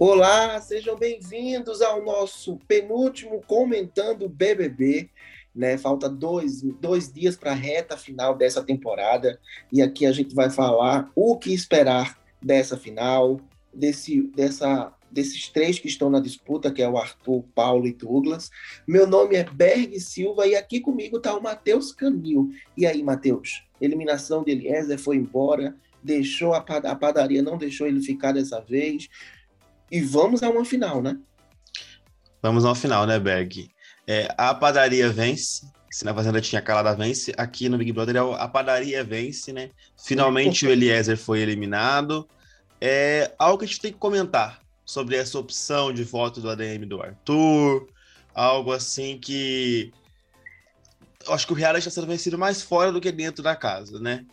Olá, sejam bem-vindos ao nosso penúltimo Comentando BBB. Né? Falta dois, dois dias para a reta final dessa temporada e aqui a gente vai falar o que esperar dessa final, desse, dessa, desses três que estão na disputa, que é o Arthur, Paulo e Douglas. Meu nome é Berg Silva e aqui comigo está o Matheus Camil. E aí, Matheus? Eliminação de Eliezer foi embora, deixou a, a padaria, não deixou ele ficar dessa vez e vamos a uma final, né? Vamos a uma final, né, Berg? É, a padaria vence. Se na Fazenda tinha calada vence, aqui no Big Brother é a padaria vence, né? Finalmente o Eliezer foi eliminado. É algo que a gente tem que comentar sobre essa opção de voto do ADM do Arthur. Algo assim que. Eu acho que o reality está sendo vencido mais fora do que dentro da casa, né?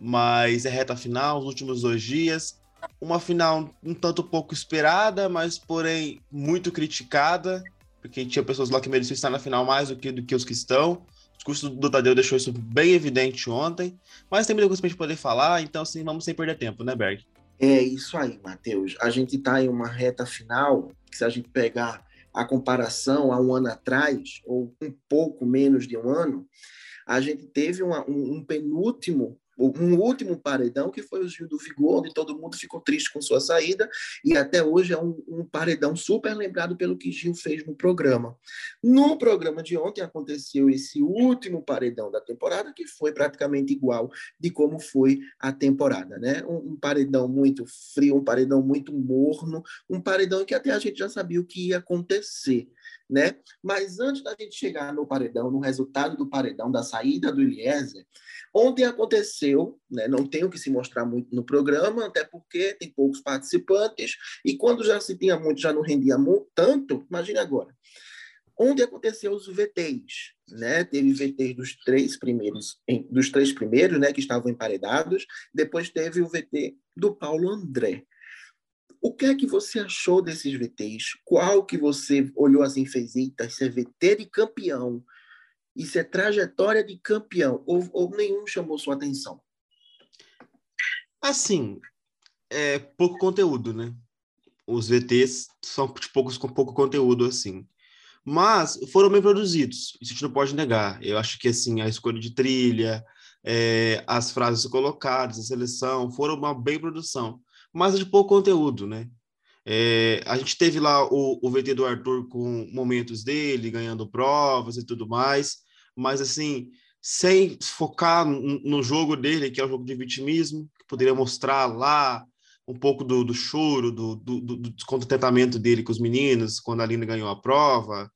Mas é reta final, os últimos dois dias uma final um tanto pouco esperada, mas porém muito criticada, porque tinha pessoas lá que mereciam estar na final mais do que, do que os que estão. O discurso do Tadeu deixou isso bem evidente ontem, mas tem muita coisa pra gente poder falar, então assim, vamos sem perder tempo, né, Berg? É isso aí, Matheus. A gente está em uma reta final, se a gente pegar a comparação a um ano atrás, ou um pouco menos de um ano, a gente teve uma, um, um penúltimo um último paredão, que foi o Gil do Vigor, onde todo mundo ficou triste com sua saída, e até hoje é um, um, paredão super lembrado pelo que Gil fez no programa. No programa de ontem aconteceu esse último paredão da temporada, que foi praticamente igual de como foi a temporada, né? Um, um paredão muito frio, um paredão muito morno, um paredão que até a gente já sabia o que ia acontecer né? Mas antes da gente chegar no paredão, no resultado do paredão, da saída do Eliezer, ontem aconteceu, né? Não tenho que se mostrar muito no programa, até porque tem poucos participantes, e quando já se tinha muito, já não rendia muito, tanto, imagine agora. Ontem aconteceu os VTs, né? Teve VTs dos três primeiros, dos três primeiros, né, que estavam emparedados. Depois teve o VT do Paulo André. O que é que você achou desses VTs? Qual que você olhou assim e fez, eita, isso é VT de campeão, isso é trajetória de campeão, ou, ou nenhum chamou sua atenção? Assim, é pouco conteúdo, né? Os VTs são de poucos, com pouco conteúdo, assim. Mas foram bem produzidos, isso a gente não pode negar. Eu acho que, assim, a escolha de trilha, é, as frases colocadas, a seleção, foram uma bem produção mas de pouco conteúdo, né? É, a gente teve lá o, o VT do Arthur com momentos dele, ganhando provas e tudo mais, mas assim, sem focar no jogo dele, que é o jogo de vitimismo, que poderia mostrar lá um pouco do, do choro, do, do, do descontentamento dele com os meninos, quando a Lina ganhou a prova.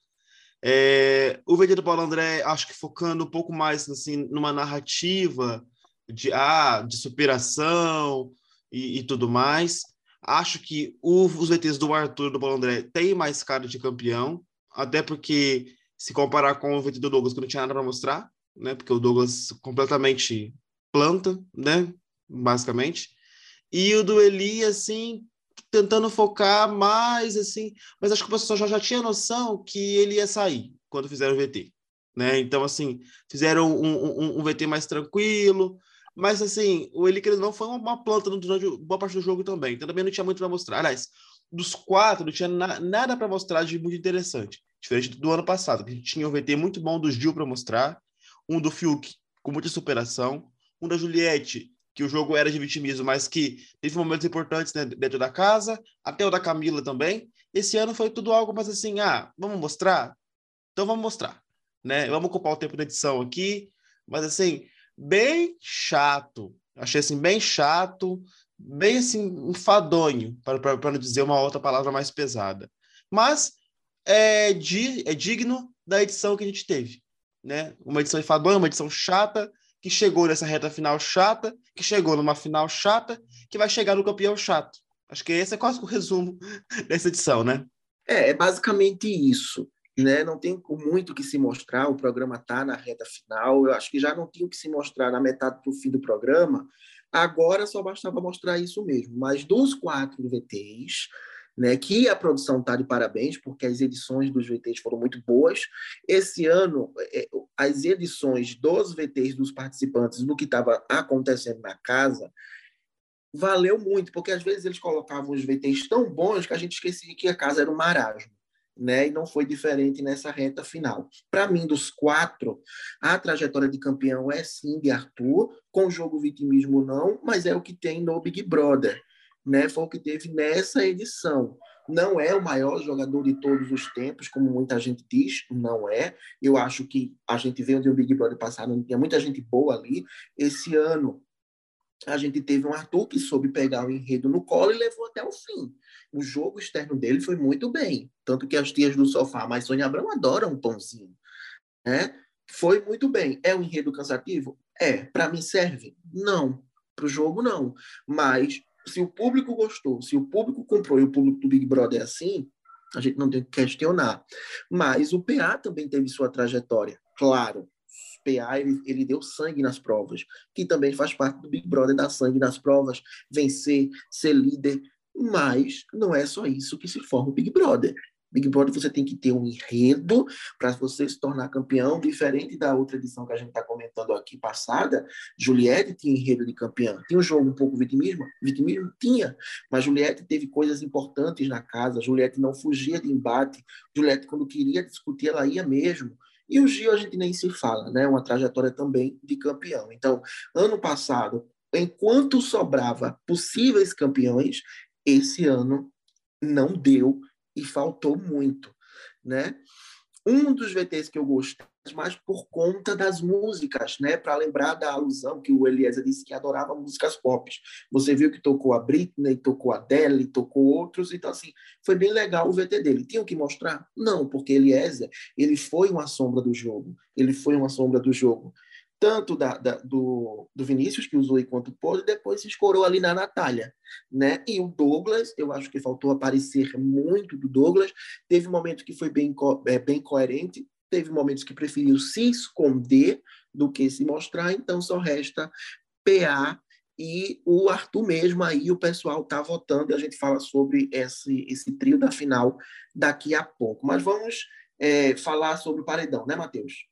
É, o VT do Paulo André, acho que focando um pouco mais assim, numa narrativa de, ah, de superação, e, e tudo mais. Acho que o, os VTs do Arthur do Paulo André têm mais cara de campeão, até porque se comparar com o VT do Douglas, que não tinha nada para mostrar, né? Porque o Douglas completamente planta, né? Basicamente. E o do Eli, assim, tentando focar mais, assim, mas acho que o pessoal já, já tinha noção que ele ia sair quando fizeram o VT, né? Então, assim, fizeram um, um, um VT mais tranquilo, mas, assim, o Eliker não foi uma planta durante boa parte do jogo também. Então, também não tinha muito para mostrar. Aliás, dos quatro, não tinha na, nada para mostrar de muito interessante. Diferente do ano passado, que tinha um VT muito bom do Gil para mostrar, um do Fiuk com muita superação, um da Juliette, que o jogo era de vitimismo, mas que teve momentos importantes né, dentro da casa, até o da Camila também. Esse ano foi tudo algo mais assim, ah, vamos mostrar? Então vamos mostrar, né? Vamos ocupar o tempo da edição aqui, mas assim, bem chato. Achei assim, bem chato, bem assim, enfadonho, para, não dizer uma outra palavra mais pesada. Mas é, di, é digno da edição que a gente teve. Né? Uma edição enfadonha, uma edição chata, que chegou nessa reta final chata, que chegou numa final chata, que vai chegar no campeão chato. Acho que esse é quase o resumo dessa edição, né? É, é basicamente isso né? Não tem muito que se mostrar, o programa está na reta final. Eu acho que já não tinha o que se mostrar na metade para o fim do programa. Agora só bastava mostrar isso mesmo. Mas dos quatro VTs, né, que a produção está de parabéns, porque as edições dos VTs foram muito boas. Esse ano, é, as edições dos VTs dos participantes do que estava acontecendo na casa valeu muito, porque às vezes eles colocavam os VTs tão bons que a gente esquecia que a casa era um marasmo. Né? E não foi diferente nessa reta final. Para mim, dos quatro, a trajetória de campeão é sim de Arthur, com jogo vitimismo não, mas é o que tem no Big Brother. Né? Foi o que teve nessa edição. Não é o maior jogador de todos os tempos, como muita gente diz, não é. Eu acho que a gente veio de um Big Brother passado, tinha muita gente boa ali. Esse ano a gente teve um Arthur que soube pegar o enredo no colo e levou até o fim. O jogo externo dele foi muito bem. Tanto que as tias do sofá, mas Sônia Abrão adora um pãozinho. Né? Foi muito bem. É um enredo cansativo? É. Para mim serve? Não. Para o jogo, não. Mas se o público gostou, se o público comprou e o público do Big Brother é assim, a gente não tem que questionar. Mas o PA também teve sua trajetória. Claro, PA, ele, ele deu sangue nas provas, que também faz parte do Big Brother, dar sangue nas provas, vencer, ser líder. Mas não é só isso que se forma o Big Brother. Big Brother você tem que ter um enredo para você se tornar campeão, diferente da outra edição que a gente está comentando aqui passada. Juliette tinha enredo de campeã. Tinha um jogo um pouco vitimismo? Vitimismo tinha, mas Juliette teve coisas importantes na casa. Juliette não fugia de embate. Juliette, quando queria discutir, ela ia mesmo. E o Gil a gente nem se fala, né? Uma trajetória também de campeão. Então, ano passado, enquanto sobrava possíveis campeões, esse ano não deu e faltou muito, né? Um dos VTs que eu gostei, mais por conta das músicas, né? Para lembrar da alusão que o Eliezer disse que adorava músicas pop. Você viu que tocou a Britney, tocou a Adele, tocou outros, então assim, foi bem legal o VT dele. Tinha que mostrar? Não, porque Eliezer, ele foi uma sombra do jogo. Ele foi uma sombra do jogo tanto da, da, do, do Vinícius, que usou enquanto pôde, depois se escorou ali na Natália. Né? E o Douglas, eu acho que faltou aparecer muito do Douglas. Teve momentos que foi bem, é, bem coerente, teve momentos que preferiu se esconder do que se mostrar, então só resta PA e o Arthur mesmo aí, o pessoal está votando e a gente fala sobre esse, esse trio da final daqui a pouco. Mas vamos é, falar sobre o paredão, né, Matheus?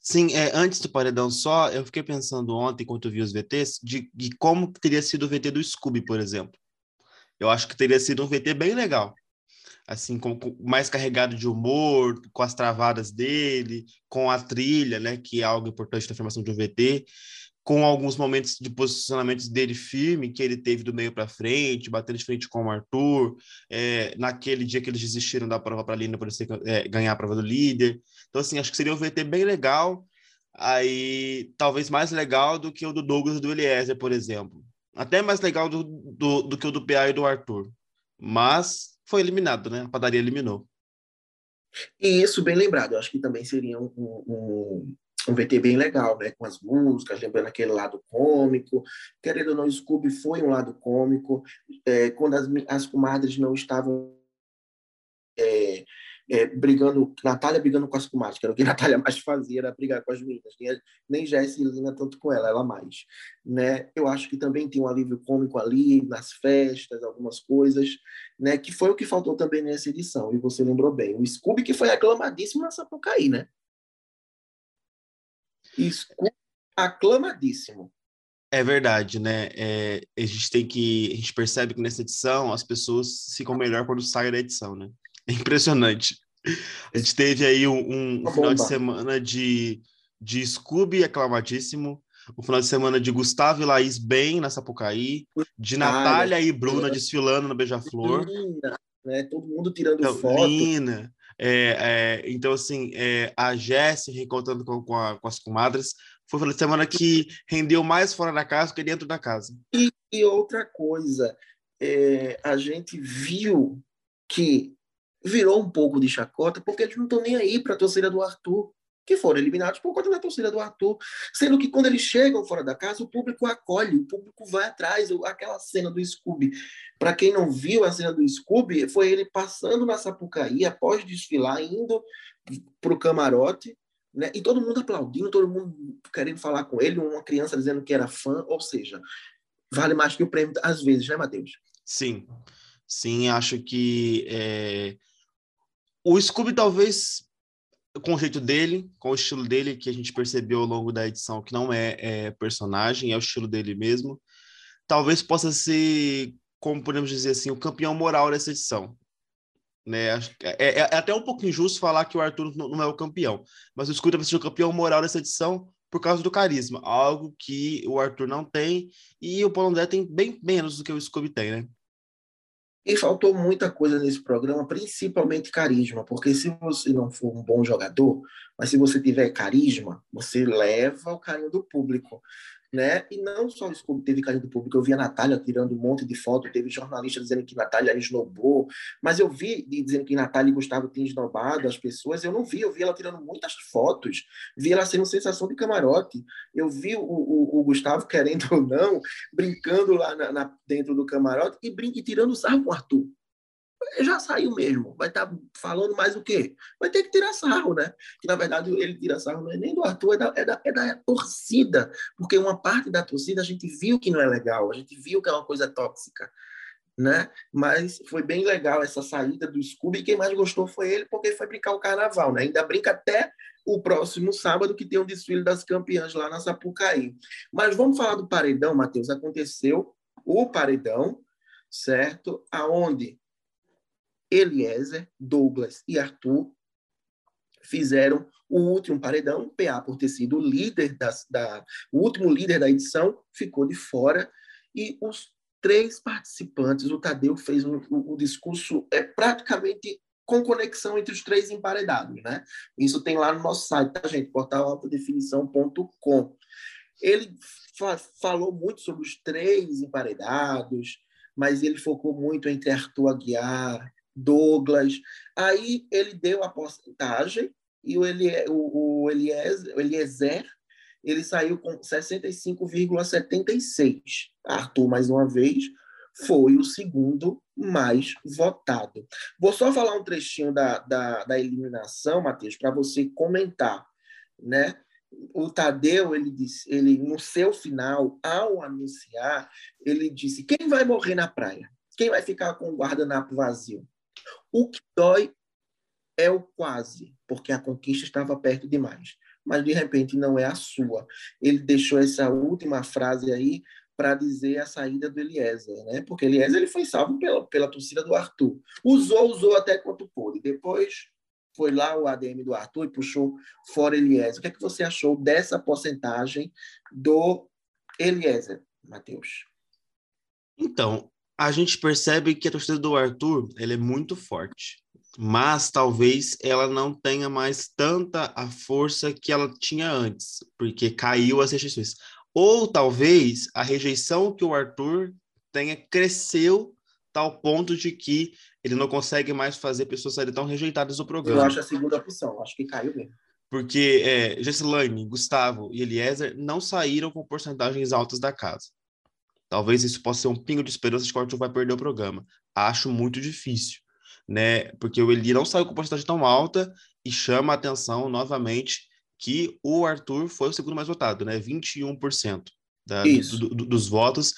Sim, é, antes do paredão só, eu fiquei pensando ontem, enquanto eu vi os VTs, de, de como teria sido o VT do Scooby, por exemplo. Eu acho que teria sido um VT bem legal. Assim, com, com, mais carregado de humor, com as travadas dele, com a trilha, né, que é algo importante na formação de um VT com alguns momentos de posicionamentos dele firme, que ele teve do meio para frente, batendo de frente com o Arthur, é, naquele dia que eles desistiram da prova para a Lina para é, ganhar a prova do líder. Então, assim, acho que seria um VT bem legal, aí talvez mais legal do que o do Douglas e do Eliezer, por exemplo. Até mais legal do, do, do que o do PA e do Arthur. Mas foi eliminado, né? A padaria eliminou. E isso, bem lembrado. Eu acho que também seria um, um, um VT bem legal, né? Com as músicas, lembrando aquele lado cômico. Querendo ou não, Scooby foi um lado cômico. É, quando as, as comadres não estavam é, é, brigando, Natália brigando com as comadres, que era o que Natália mais fazia, era brigar com as meninas. Nem, nem Jess e Lina tanto com ela, ela mais. Né? Eu acho que também tem um alívio cômico ali, nas festas, algumas coisas, né? que foi o que faltou também nessa edição. E você lembrou bem. O Scooby que foi aclamadíssimo na Sapucaí, né? Aclamadíssimo. É verdade, né? É, a gente tem que. A gente percebe que nessa edição as pessoas ficam melhor quando saem da edição, né? É impressionante. A gente teve aí um, um final de semana de, de Scooby aclamadíssimo, um final de semana de Gustavo e Laís bem na Sapucaí, de Natália e Bruna desfilando no Beija-Flor. Né? Todo mundo tirando então, foto. Lina, é, é, então, assim, é, a Jess recontando com, com, a, com, as comadres foi uma semana que rendeu mais fora da casa do que dentro da casa. E, e outra coisa, é, a gente viu que virou um pouco de chacota porque eles não estão nem aí para a torcida do Arthur que foram eliminados por conta da torcida do Arthur. Sendo que quando eles chegam fora da casa, o público acolhe, o público vai atrás. Aquela cena do Scooby. Para quem não viu a cena do Scooby, foi ele passando na Sapucaí, após desfilar, indo para o camarote, né? e todo mundo aplaudindo, todo mundo querendo falar com ele, uma criança dizendo que era fã, ou seja, vale mais que o prêmio às vezes, né, Matheus? Sim, sim, acho que é... o Scooby talvez com o jeito dele, com o estilo dele, que a gente percebeu ao longo da edição que não é, é personagem, é o estilo dele mesmo. talvez possa ser, como podemos dizer assim, o campeão moral dessa edição. Né? É, é, é até um pouco injusto falar que o Arthur não, não é o campeão, mas o Scooter vai ser o campeão moral dessa edição por causa do carisma, algo que o Arthur não tem e o Paulo André tem bem menos do que o Scooby tem, né? E faltou muita coisa nesse programa, principalmente carisma, porque se você não for um bom jogador, mas se você tiver carisma, você leva o carinho do público né? E não só o Scooby teve carinho do público, eu vi a Natália tirando um monte de foto, teve jornalista dizendo que Natália esnobou, mas eu vi dizendo que Natália e Gustavo tinham esnobado as pessoas, eu não vi, eu vi ela tirando muitas fotos, vi ela sendo sensação de camarote, eu vi o, o, o Gustavo, querendo ou não, brincando lá na, na, dentro do camarote e, brinque, tirando sarro com o Arthur já saiu mesmo. Vai estar tá falando mais o quê? Vai ter que tirar sarro, né? Que na verdade ele tira sarro não é nem do Arthur, é da, é da, é da torcida. Porque uma parte da torcida a gente viu que não é legal, a gente viu que é uma coisa tóxica. Né? Mas foi bem legal essa saída do Scooby. Quem mais gostou foi ele, porque foi brincar o carnaval, né? Ainda brinca até o próximo sábado, que tem um desfile das campeãs lá na Sapucaí. Mas vamos falar do paredão, Matheus. Aconteceu o paredão, certo? Aonde Eliezer, Douglas e Arthur fizeram o último paredão. PA, por ter sido o líder das, da, o último líder da edição, ficou de fora. E os três participantes, o Tadeu fez um, um, um discurso é praticamente com conexão entre os três emparedados, né? Isso tem lá no nosso site, tá, gente? portalaltadefinição.com. Ele fa falou muito sobre os três emparedados, mas ele focou muito entre Arthur Aguiar, Douglas. Aí ele deu a porcentagem e o, Elie, o, o, Eliezer, o Eliezer ele saiu com 65,76. Arthur, mais uma vez, foi o segundo mais votado. Vou só falar um trechinho da, da, da eliminação, Matheus, para você comentar. Né? O Tadeu, ele disse, ele no seu final, ao anunciar, ele disse: quem vai morrer na praia? Quem vai ficar com o guardanapo vazio? O que dói é o quase, porque a conquista estava perto demais. Mas, de repente, não é a sua. Ele deixou essa última frase aí para dizer a saída do Eliezer, né? Porque Eliezer ele foi salvo pela, pela torcida do Arthur. Usou, usou até quanto pôde. Depois foi lá o ADM do Arthur e puxou fora Eliezer. O que é que você achou dessa porcentagem do Eliezer, Matheus? Então, a gente percebe que a torcida do Arthur ele é muito forte, mas talvez ela não tenha mais tanta a força que ela tinha antes, porque caiu as rejeições. Ou talvez a rejeição que o Arthur tenha cresceu tal ponto de que ele não consegue mais fazer pessoas saírem tão rejeitadas do programa. Eu acho a segunda opção, acho que caiu mesmo. Porque é, Gessilane, Gustavo e Eliezer não saíram com porcentagens altas da casa. Talvez isso possa ser um pingo de esperança de que o Arthur vai perder o programa. Acho muito difícil, né? Porque o Eli não saiu com porcentagem tão alta e chama a atenção novamente que o Arthur foi o segundo mais votado, né? 21% da, do, do, dos votos,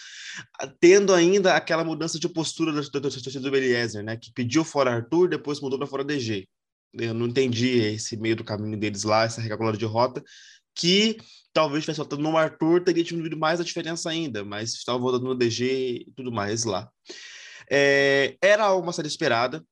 tendo ainda aquela mudança de postura da torcida do Eliezer, né? Que pediu fora Arthur, depois mudou para fora DG. Eu não entendi esse meio do caminho deles lá, essa recalculada de rota, que talvez tivesse votado no Arthur, teria diminuído mais a diferença ainda, mas estava votando no DG e tudo mais lá. É, era uma série esperada,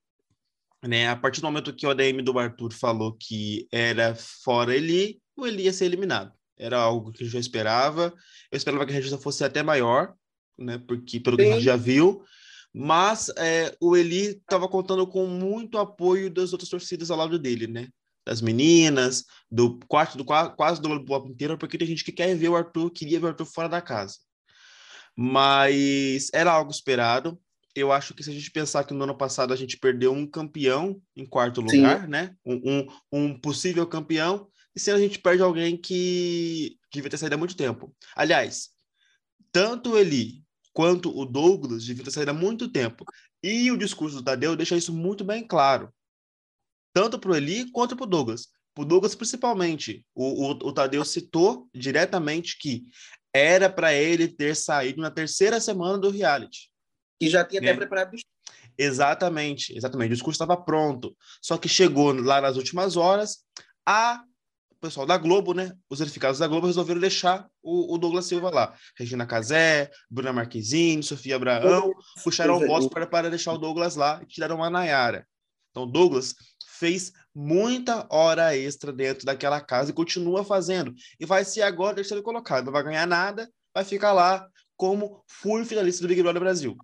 né? A partir do momento que o ADM do Arthur falou que era fora Eli, o Eli ia ser eliminado. Era algo que eu já esperava. Eu esperava que a rejeição fosse até maior, né? Porque pelo Sim. que a gente já viu. Mas é, o Eli estava contando com muito apoio das outras torcidas ao lado dele, né? Das meninas, do quarto do quase do bloco inteiro, porque tem gente que quer ver o Arthur, queria ver o Arthur fora da casa. Mas era algo esperado. Eu acho que se a gente pensar que no ano passado a gente perdeu um campeão em quarto lugar, Sim. né? Um, um, um, possível campeão, e se a gente perde alguém que devia ter saído há muito tempo. Aliás, tanto ele quanto o Douglas deviam ter saído há muito tempo. E o discurso do Tadeu deixa isso muito bem claro tanto para o Eli quanto para o Douglas. Para o Douglas, principalmente, o, o, o Tadeu citou diretamente que era para ele ter saído na terceira semana do reality. E já tinha né? até preparado Exatamente, exatamente. O discurso estava pronto. Só que chegou lá nas últimas horas, a o pessoal da Globo, né? Os verificados da Globo resolveram deixar o, o Douglas Silva lá. Regina Casé, Bruna Marquezine, Sofia Abraão, puxaram o voto para, para deixar o Douglas lá e tiraram uma Nayara. Então, Douglas fez muita hora extra dentro daquela casa e continua fazendo. E vai ser agora terceiro colocado. Não vai ganhar nada, vai ficar lá como fui finalista do Big Brother Brasil.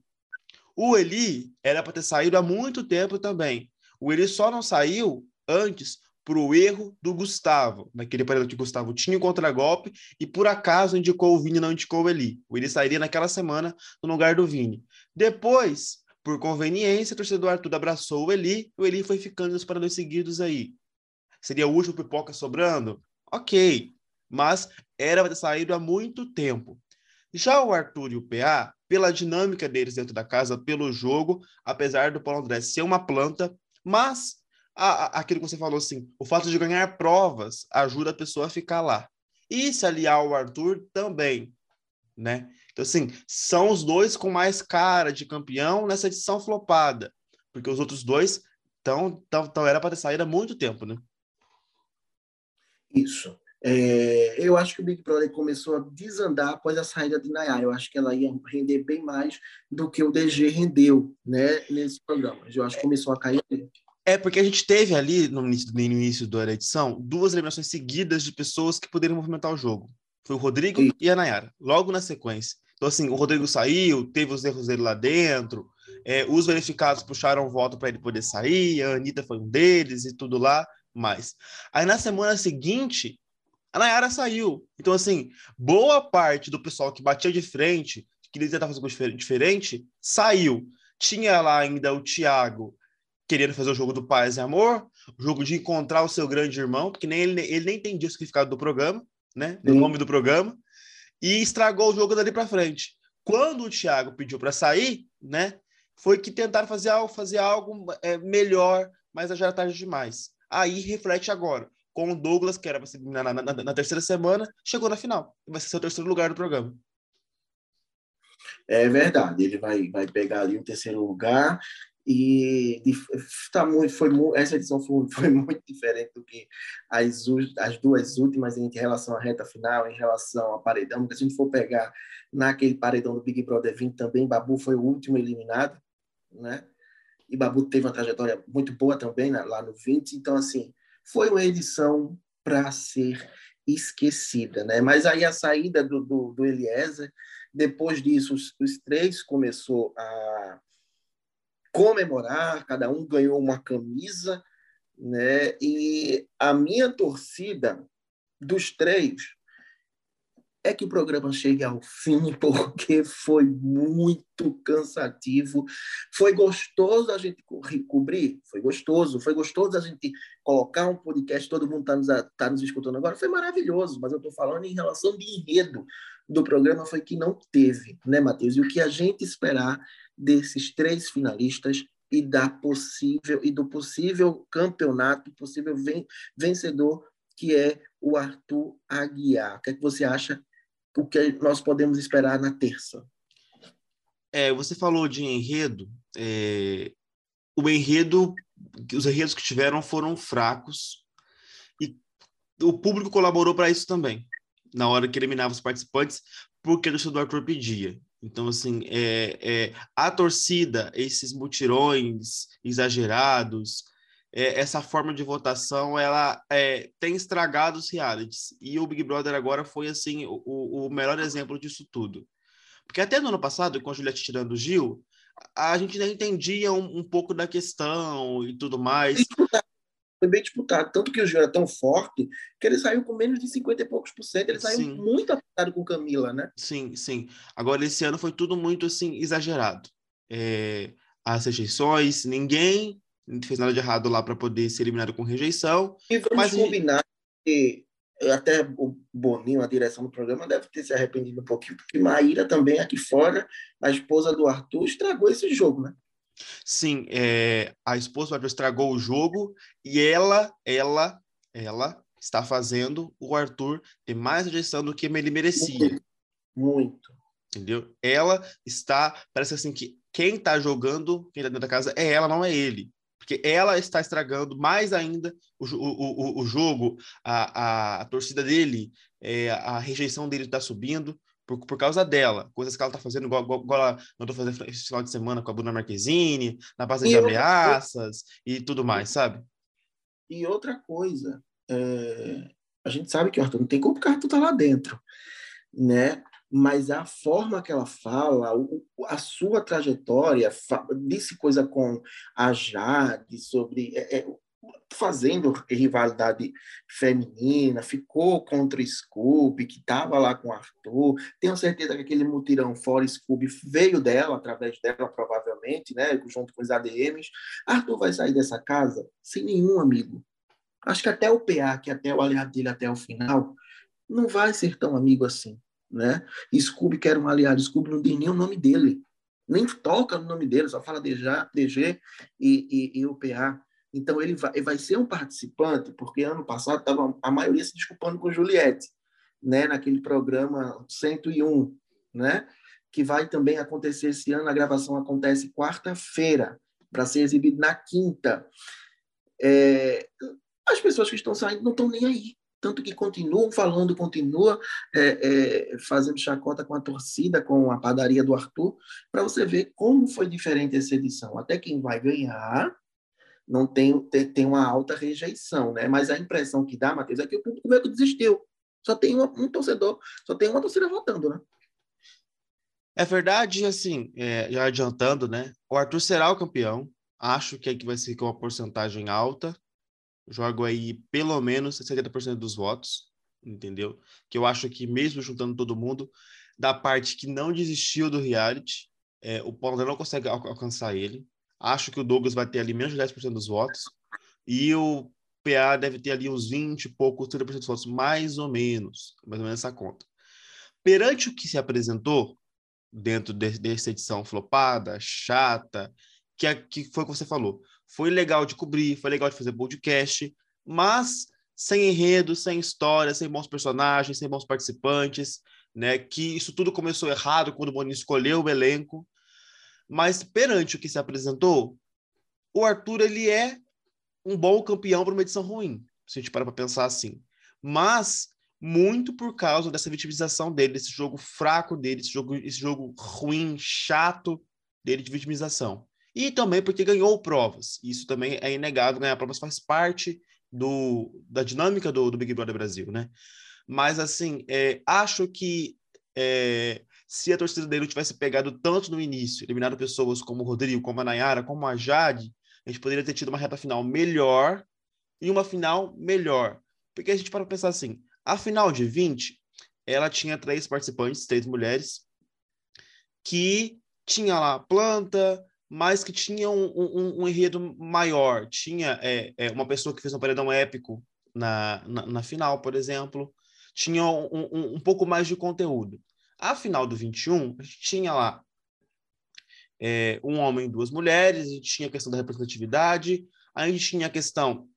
O Eli era para ter saído há muito tempo também. O Eli só não saiu antes por o erro do Gustavo, naquele período que o Gustavo tinha o contragolpe e por acaso indicou o Vini, não indicou o Eli. O Eli sairia naquela semana no lugar do Vini. Depois, por conveniência, o torcedor Arthur abraçou o Eli, o Eli foi ficando nos paradores seguidos aí. Seria o último pipoca sobrando? Ok, mas era saído há muito tempo. Já o Arthur e o PA, pela dinâmica deles dentro da casa, pelo jogo, apesar do Paulo André ser uma planta, mas a, a, aquilo que você falou assim, o fato de ganhar provas ajuda a pessoa a ficar lá. E se aliar ao Arthur também, né? Então, assim, são os dois com mais cara de campeão nessa edição flopada, porque os outros dois estão, tão, tão, era para ter saído há muito tempo, né? Isso. É, eu acho que o Big Brother começou a desandar após a saída de Nayara. Eu acho que ela ia render bem mais do que o DG rendeu né, nesse programa. Eu acho que começou a cair. É, porque a gente teve ali, no início, no início da edição, duas eliminações seguidas de pessoas que poderiam movimentar o jogo. Foi o Rodrigo Sim. e a Nayara, logo na sequência. Então, assim, o Rodrigo saiu, teve os erros dele lá dentro, é, os verificados puxaram voto para ele poder sair, a Anitta foi um deles e tudo lá, mais. Aí, na semana seguinte, a Nayara saiu. Então, assim, boa parte do pessoal que batia de frente, que queria tentar fazer coisa diferente, saiu. Tinha lá ainda o Thiago querendo fazer o jogo do paz e amor, o jogo de encontrar o seu grande irmão, porque nem ele, ele nem entendia o significado do programa, né? Do nome do programa, e estragou o jogo dali para frente. Quando o Thiago pediu para sair, né? Foi que tentaram fazer algo, fazer algo é, melhor, mas já era tarde demais. Aí reflete agora. Com o Douglas, que era na, na, na, na terceira semana, chegou na final. Vai ser o terceiro lugar do programa. É verdade, ele vai, vai pegar ali o terceiro lugar e tá muito, foi essa edição foi, foi, muito diferente do que as, as duas últimas em relação à reta final, em relação ao paredão. Porque se a gente for pegar naquele paredão do Big Brother 20 também, Babu foi o último eliminado, né? E Babu teve uma trajetória muito boa também né, lá no 20. Então, assim, foi uma edição para ser esquecida, né? Mas aí a saída do, do, do Eliezer, depois disso, os, os três começou a comemorar, cada um ganhou uma camisa, né? E a minha torcida dos três é que o programa chegue ao fim, porque foi muito cansativo. Foi gostoso a gente cobrir, foi gostoso, foi gostoso a gente colocar um podcast, todo mundo está nos, tá nos escutando agora, foi maravilhoso, mas eu estou falando em relação de enredo do programa, foi que não teve, né, Matheus? E o que a gente esperar desses três finalistas e da possível e do possível campeonato, possível vencedor que é o Arthur Aguiar. O que, é que você acha? O que nós podemos esperar na terça? É, você falou de enredo. É, o enredo, os enredos que tiveram foram fracos e o público colaborou para isso também. Na hora que eliminava os participantes, porque o torcedor Arthur pedia. Então, assim, é, é, a torcida, esses mutirões exagerados, é, essa forma de votação, ela é, tem estragado os realities. E o Big Brother agora foi, assim, o, o melhor exemplo disso tudo. Porque até no ano passado, com a Juliette tirando o Gil, a gente ainda entendia um, um pouco da questão e tudo mais foi bem disputado. Tanto que o Gil era tão forte que ele saiu com menos de 50 e poucos por cento. Ele saiu sim. muito apertado com Camila, né? Sim, sim. Agora, esse ano foi tudo muito assim, exagerado. É, as rejeições, ninguém fez nada de errado lá para poder ser eliminado com rejeição. E vamos mas combinar que até o Boninho, a direção do programa, deve ter se arrependido um pouquinho, porque Maíra também aqui fora, a esposa do Arthur, estragou esse jogo, né? Sim, é, a esposa do Arthur estragou o jogo e ela, ela, ela está fazendo o Arthur ter mais rejeição do que ele merecia. Muito. Entendeu? Ela está, parece assim que quem está jogando, quem está dentro da casa é ela, não é ele. Porque ela está estragando mais ainda o, o, o, o jogo, a, a, a, torcida dele, é, a rejeição dele está subindo por, por causa dela, coisas que ela está fazendo, igual, igual, igual ela andou fazendo esse final de semana com a Bruna Marquezine, na base de ameaças e tudo mais, sabe? E outra coisa, é, a gente sabe que o Arthur não tem como porque o Arthur tá lá dentro, né? Mas a forma que ela fala, a sua trajetória, disse coisa com a Jade sobre é, é, fazendo rivalidade feminina, ficou contra Scooby, que estava lá com Arthur. Tenho certeza que aquele mutirão fora Scooby veio dela, através dela, provavelmente, né? junto com os ADMs. Arthur vai sair dessa casa sem nenhum amigo. Acho que até o PA, que até o aliado dele até o final, não vai ser tão amigo assim, né? Scooby quer um aliado, Scooby não diz nem o nome dele, nem toca no nome dele, só fala DG, DG e, e, e o PA. Então ele vai, vai ser um participante, porque ano passado estava a maioria se desculpando com Juliette, né? Naquele programa 101, né? Que vai também acontecer esse ano. A gravação acontece quarta-feira, para ser exibido na quinta. É, as pessoas que estão saindo não estão nem aí. Tanto que continuam falando, continua é, é, fazendo chacota com a torcida, com a padaria do Arthur, para você ver como foi diferente essa edição. Até quem vai ganhar não tem, tem, uma alta rejeição, né? Mas a impressão que dá, Matheus, é que o público meio que desistiu. Só tem uma, um torcedor, só tem uma torcida votando, né? É verdade, assim, é, já adiantando, né? O Arthur será o campeão. Acho que aqui vai ser com uma porcentagem alta jogo aí pelo menos 70% dos votos, entendeu? Que eu acho que mesmo juntando todo mundo, da parte que não desistiu do reality, é, o Paulo não consegue al alcançar ele. Acho que o Douglas vai ter ali menos de 10% dos votos. E o PA deve ter ali uns 20 e pouco, 30% dos votos, mais ou menos. Mais ou menos essa conta. Perante o que se apresentou dentro de, dessa edição flopada, chata, que, é, que foi o que você falou. Foi legal de cobrir, foi legal de fazer podcast, mas sem enredo, sem história, sem bons personagens, sem bons participantes, né? Que isso tudo começou errado quando o Boninho escolheu o elenco. Mas perante o que se apresentou, o Arthur ele é um bom campeão para uma edição ruim, se a gente parar para pensar assim. Mas muito por causa dessa vitimização dele, desse jogo fraco dele, esse jogo, esse jogo ruim, chato dele de vitimização e também porque ganhou provas. Isso também é inegável, ganhar provas faz parte do, da dinâmica do, do Big Brother Brasil, né? Mas, assim, é, acho que é, se a torcida dele tivesse pegado tanto no início, eliminado pessoas como o Rodrigo, como a Nayara, como a Jade, a gente poderia ter tido uma reta final melhor e uma final melhor. Porque a gente para pensar assim, a final de 20, ela tinha três participantes, três mulheres, que tinha lá planta, mas que tinha um, um, um enredo maior. Tinha é, é, uma pessoa que fez um paredão épico na, na, na final, por exemplo. Tinha um, um, pouco mais de conteúdo. A final do 21, a gente tinha lá é, um homem e duas mulheres, a gente tinha a questão da representatividade, a gente tinha a questão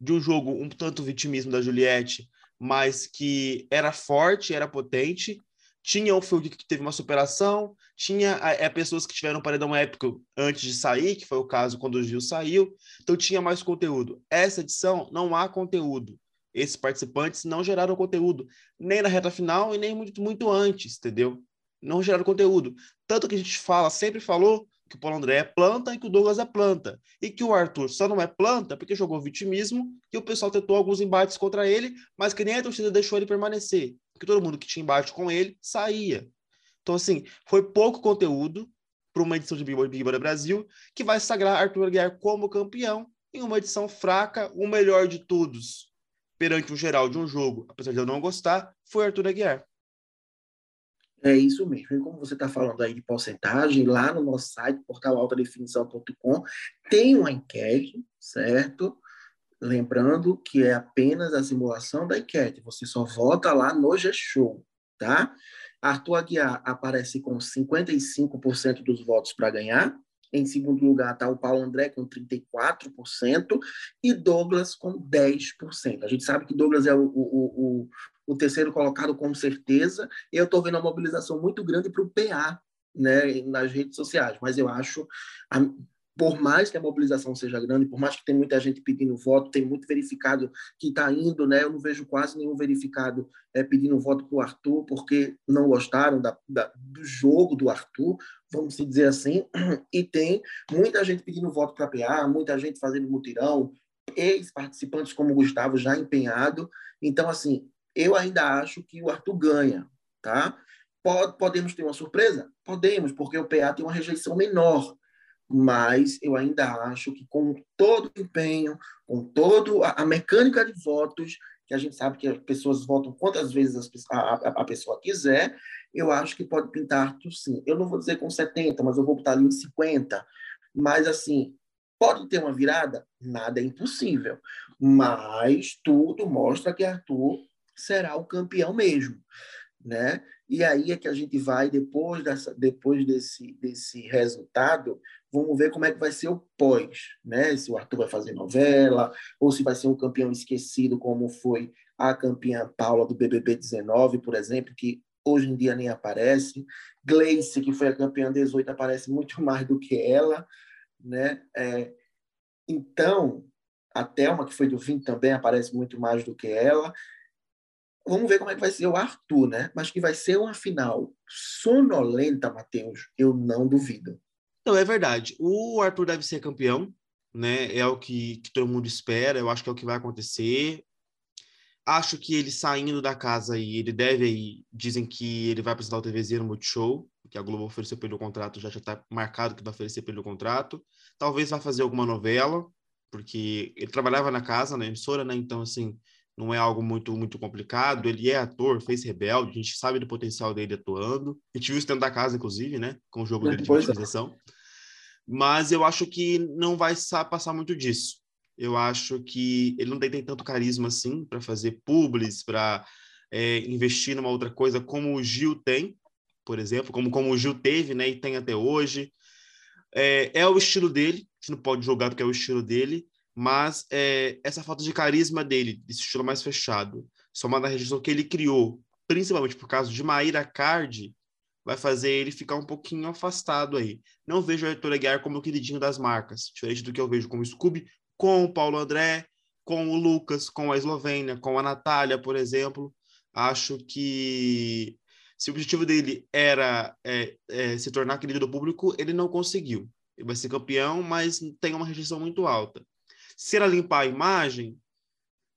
de um jogo um tanto vitimismo da Juliette, mas que era forte, era potente, tinha o Fiuk que teve uma superação, tinha é, pessoas que tiveram um paredão épico antes de sair, que foi o caso quando o Gil saiu, então tinha mais conteúdo. Essa edição não há conteúdo. Esses participantes não geraram conteúdo, nem na reta final e nem muito, muito antes, entendeu? Não geraram conteúdo. Tanto que a gente fala, sempre falou que o Paulo André é planta e que o Douglas é planta. E que o Arthur só não é planta porque jogou vitimismo e o pessoal tentou alguns embates contra ele, mas que nem a torcida deixou ele permanecer porque todo mundo que tinha embate com ele saía. Então, assim, foi pouco conteúdo para uma edição de Big Brother Brasil que vai sagrar Arthur Aguiar como campeão em uma edição fraca, o melhor de todos perante o geral de um jogo, apesar de eu não gostar, foi Arthur Aguiar. É isso mesmo. E como você está falando aí de porcentagem, lá no nosso site, portalaltadefinição.com, tem uma enquete, certo? Lembrando que é apenas a simulação da enquete, você só vota lá no G-Show, tá? Arthur Aguiar aparece com 55% dos votos para ganhar. Em segundo lugar está o Paulo André com 34% e Douglas com 10%. A gente sabe que Douglas é o, o, o, o terceiro colocado com certeza. Eu estou vendo uma mobilização muito grande para o PA né, nas redes sociais, mas eu acho por mais que a mobilização seja grande, por mais que tem muita gente pedindo voto, tem muito verificado que está indo, né? Eu não vejo quase nenhum verificado é, pedindo voto para o Arthur, porque não gostaram da, da, do jogo do Arthur, vamos dizer assim, e tem muita gente pedindo voto para PA, muita gente fazendo mutirão, ex-participantes como o Gustavo já empenhado. Então, assim, eu ainda acho que o Arthur ganha, tá? Podemos ter uma surpresa? Podemos, porque o PA tem uma rejeição menor mas eu ainda acho que com todo o empenho, com toda a, mecânica de votos, que a gente sabe que as pessoas votam quantas vezes a, a, a pessoa quiser, eu acho que pode pintar tudo sim. Eu não vou dizer com 70, mas eu vou botar ali em 50. Mas, assim, pode ter uma virada? Nada é impossível. Mas tudo mostra que Arthur será o campeão mesmo, né? E aí é que a gente vai, depois, dessa, depois desse, desse resultado, vamos ver como é que vai ser o pós, né? Se o Arthur vai fazer novela, ou se vai ser um campeão esquecido, como foi a campeã Paula do BBB 19, por exemplo, que hoje em dia nem aparece. Gleice, que foi a campeã 18, aparece muito mais do que ela, né? É, então, a Thelma, que foi do 20, também aparece muito mais do que ela. Vamos ver como é que vai ser o Arthur, né? Mas que vai ser uma final sonolenta, Matheus, eu não duvido. Não, é verdade. O Arthur deve ser campeão, né? É o que, que todo mundo espera, eu acho que é o que vai acontecer. Acho que ele saindo da casa aí, ele deve aí, dizem que ele vai apresentar o TVZ no Multishow, que a Globo ofereceu pelo contrato, já já está marcado que vai oferecer pelo contrato. Talvez vá fazer alguma novela, porque ele trabalhava na casa, na emissora, né? Então, assim, não é algo muito muito complicado. Ele é ator, fez Rebelde, a gente sabe do potencial dele atuando. A gente viu isso dentro da casa, inclusive, né? Com o jogo dele de finalização. Mas eu acho que não vai passar muito disso. Eu acho que ele não tem, tem tanto carisma assim para fazer publis, para é, investir numa outra coisa como o Gil tem, por exemplo, como, como o Gil teve, né? E tem até hoje. É, é o estilo dele, a gente não pode jogar porque é o estilo dele, mas é, essa falta de carisma dele, desse estilo mais fechado, somada à rejeição que ele criou, principalmente por causa de Maíra Card, vai fazer ele ficar um pouquinho afastado aí. Não vejo o Arthur Aguiar como o queridinho das marcas, diferente do que eu vejo com o Scooby, com o Paulo André, com o Lucas, com a Eslovênia, com a Natália, por exemplo. Acho que se o objetivo dele era é, é, se tornar querido do público, ele não conseguiu. Ele vai ser campeão, mas tem uma rejeição muito alta. Se limpar a imagem,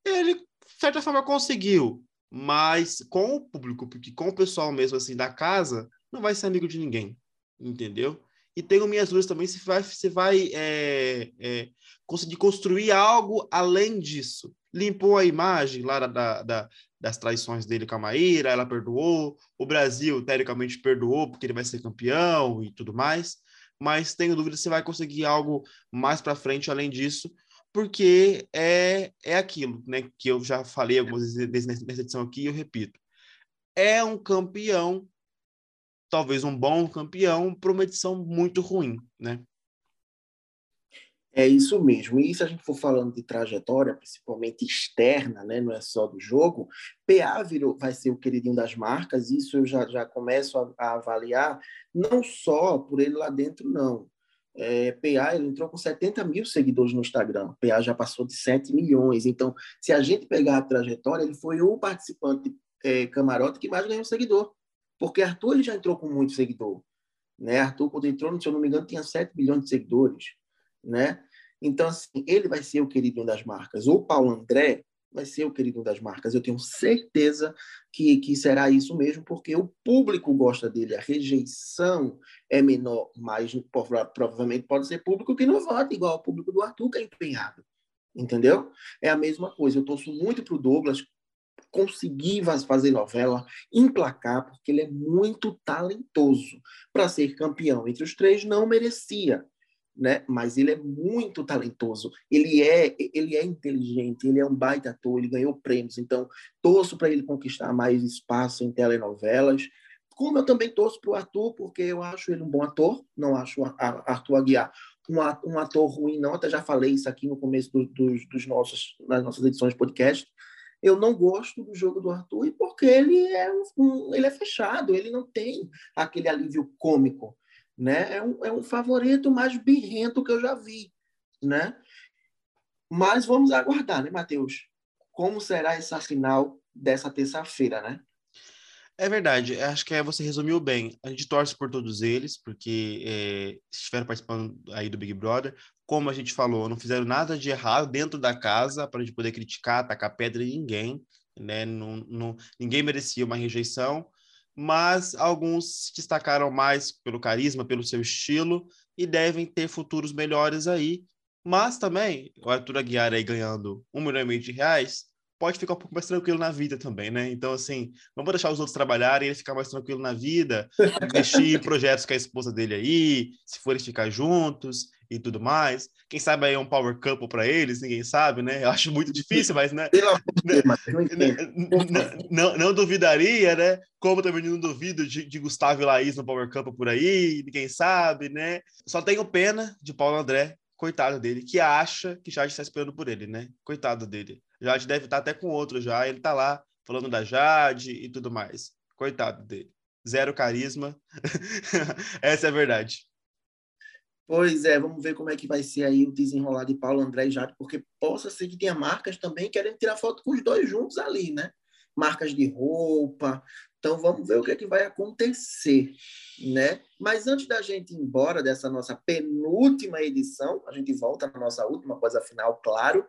ele, de certa forma, conseguiu. Mas com o público, porque com o pessoal mesmo assim da casa, não vai ser amigo de ninguém. Entendeu? E tenho minhas dúvidas também se vai, se vai é, é, conseguir construir algo além disso. Limpou a imagem lá da, da, das traições dele com a Maíra, ela perdoou. O Brasil, teoricamente, perdoou porque ele vai ser campeão e tudo mais. Mas tenho dúvidas se vai conseguir algo mais para frente além disso, porque é, é aquilo, né, que eu já falei algumas vezes nessa edição aqui e eu repito. É um campeão, talvez um bom campeão, para uma edição muito ruim, né? É isso mesmo. E se a gente for falando de trajetória, principalmente externa, né, não é só do jogo, PA virou, vai ser o queridinho das marcas, isso eu já, já começo a, a avaliar, não só por ele lá dentro, não é, PA ele entrou com 70 mil seguidores no Instagram. PA já passou de 7 milhões. Então, se a gente pegar a trajetória, ele foi o participante é, camarote que mais ganhou seguidor. Porque Arthur ele já entrou com muito seguidor. Né? Arthur, quando entrou, se eu não me engano, tinha 7 milhões de seguidores. Né? Então, assim, ele vai ser o querido das marcas. O Paulo André, vai ser o querido das marcas. Eu tenho certeza que, que será isso mesmo, porque o público gosta dele, a rejeição é menor, mas provavelmente pode ser público que não vota, igual ao público do Arthur, que é empenhado. Entendeu? É a mesma coisa. Eu torço muito para o Douglas conseguir fazer novela, emplacar, porque ele é muito talentoso. Para ser campeão entre os três, não merecia né? Mas ele é muito talentoso. Ele é, ele é inteligente. Ele é um baita ator. Ele ganhou prêmios. Então torço para ele conquistar mais espaço em telenovelas. Como eu também torço para o Arthur, porque eu acho ele um bom ator. Não acho Arthur Aguiar um ator ruim, não. Até já falei isso aqui no começo do, dos, dos nossos, das nossas edições de podcast. Eu não gosto do jogo do Arthur porque ele é, um, ele é fechado, ele não tem aquele alívio cômico né? É um, é um favorito mais birrento que eu já vi, né? Mas vamos aguardar, né, Matheus? Como será essa final dessa terça-feira, né? É verdade, acho que você resumiu bem. A gente torce por todos eles, porque é, estiveram participando aí do Big Brother. Como a gente falou, não fizeram nada de errado dentro da casa para a gente poder criticar, tacar pedra em ninguém. Né? Não, não, ninguém merecia uma rejeição, mas alguns se destacaram mais pelo carisma, pelo seu estilo e devem ter futuros melhores aí. Mas também, o Arthur Aguiar aí ganhando um milhão e meio de reais, pode ficar um pouco mais tranquilo na vida também, né? Então, assim, vamos deixar os outros trabalharem, ele ficar mais tranquilo na vida, investir em projetos com a esposa dele aí, se forem ficar juntos e tudo mais. Quem sabe aí é um power couple para eles, ninguém sabe, né? Eu acho muito difícil, mas, né? não, não, não, duvidaria, né? Como também não duvido de, de Gustavo e Laís no power couple por aí, ninguém sabe, né? Só tenho pena de Paulo André, coitado dele, que acha que já está esperando por ele, né? Coitado dele. Jade deve estar até com outro já. Ele tá lá falando da Jade e tudo mais. Coitado dele. Zero carisma. Essa é a verdade. Pois é, vamos ver como é que vai ser aí o desenrolar de Paulo André e Jade, porque possa ser que tenha marcas também querendo tirar foto com os dois juntos ali, né? Marcas de roupa. Então vamos ver o que é que vai acontecer, né? Mas antes da gente ir embora dessa nossa penúltima edição, a gente volta na nossa última após a final, claro.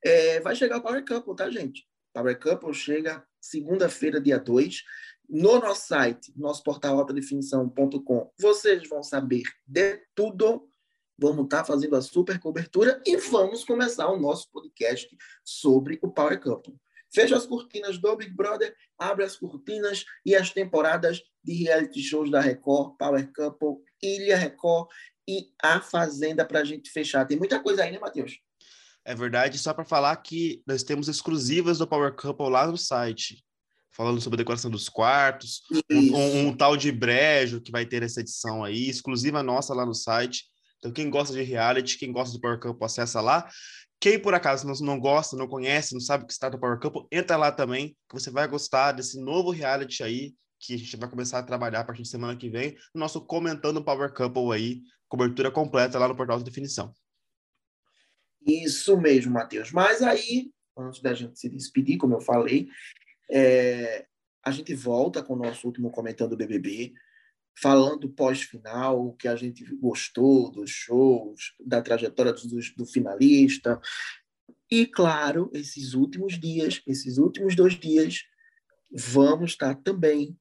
É, vai chegar o Power Couple, tá, gente? Power Couple chega segunda-feira, dia 2. No nosso site, nosso portal altadefinição.com, vocês vão saber de tudo. Vamos estar tá fazendo a super cobertura e vamos começar o nosso podcast sobre o Power Couple. Fecha as cortinas do Big Brother, abre as cortinas e as temporadas de reality shows da Record, Power Couple, Ilha Record e A Fazenda para a gente fechar. Tem muita coisa aí, né, Matheus? É verdade, só para falar que nós temos exclusivas do Power Couple lá no site, falando sobre a decoração dos quartos, um, um, um, tal de brejo que vai ter essa edição aí, exclusiva nossa lá no site. Então, quem gosta de reality, quem gosta do Power Couple, acessa lá. Quem por acaso não, não gosta, não conhece, não sabe o que está do Power Couple, entra lá também, que você vai gostar desse novo reality aí, que a gente vai começar a trabalhar a partir de semana que vem, no nosso Comentando Power Couple aí, cobertura completa lá no portal de definição. Isso mesmo, Matheus. Mas aí, antes da gente se despedir, como eu falei, é, a gente volta com o nosso último comentando BBB, falando pós-final, o que a gente gostou dos shows, da trajetória do, do finalista. E, claro, esses últimos dias, esses últimos dois dias, vamos estar também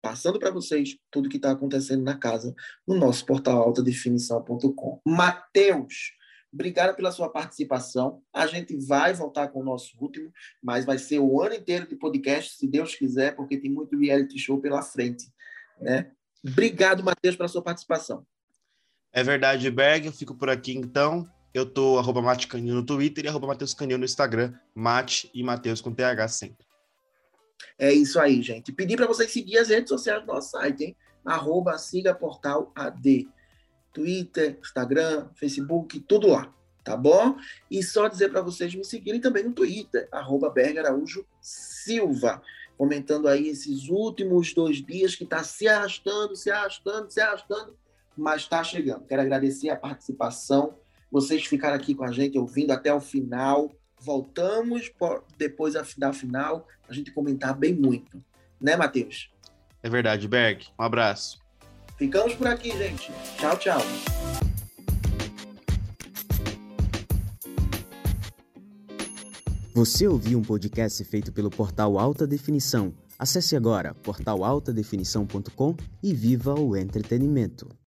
passando para vocês tudo que está acontecendo na casa no nosso portal altadefinição.com. Matheus, Obrigado pela sua participação. A gente vai voltar com o nosso último, mas vai ser o ano inteiro de podcast, se Deus quiser, porque tem muito reality show pela frente. Né? Obrigado, Matheus, pela sua participação. É verdade, Berg. Eu fico por aqui então. Eu tô arroba Mate Canil no Twitter e arroba Matheus Canil no Instagram. Mate e Matheus com TH sempre. É isso aí, gente. Pedir para vocês seguir as redes sociais do nosso site, hein? Arroba siga portal AD. Twitter, Instagram, Facebook, tudo lá, tá bom? E só dizer para vocês me seguirem também no Twitter, arroba Araújo Silva, comentando aí esses últimos dois dias que está se arrastando, se arrastando, se arrastando, mas está chegando. Quero agradecer a participação, vocês ficaram aqui com a gente ouvindo até o final. Voltamos depois da final, a gente comentar bem muito. Né, Matheus? É verdade, Berg. Um abraço. Ficamos por aqui, gente. Tchau, tchau. Você ouviu um podcast feito pelo portal Alta Definição. Acesse agora portalaltadefinição.com e viva o entretenimento.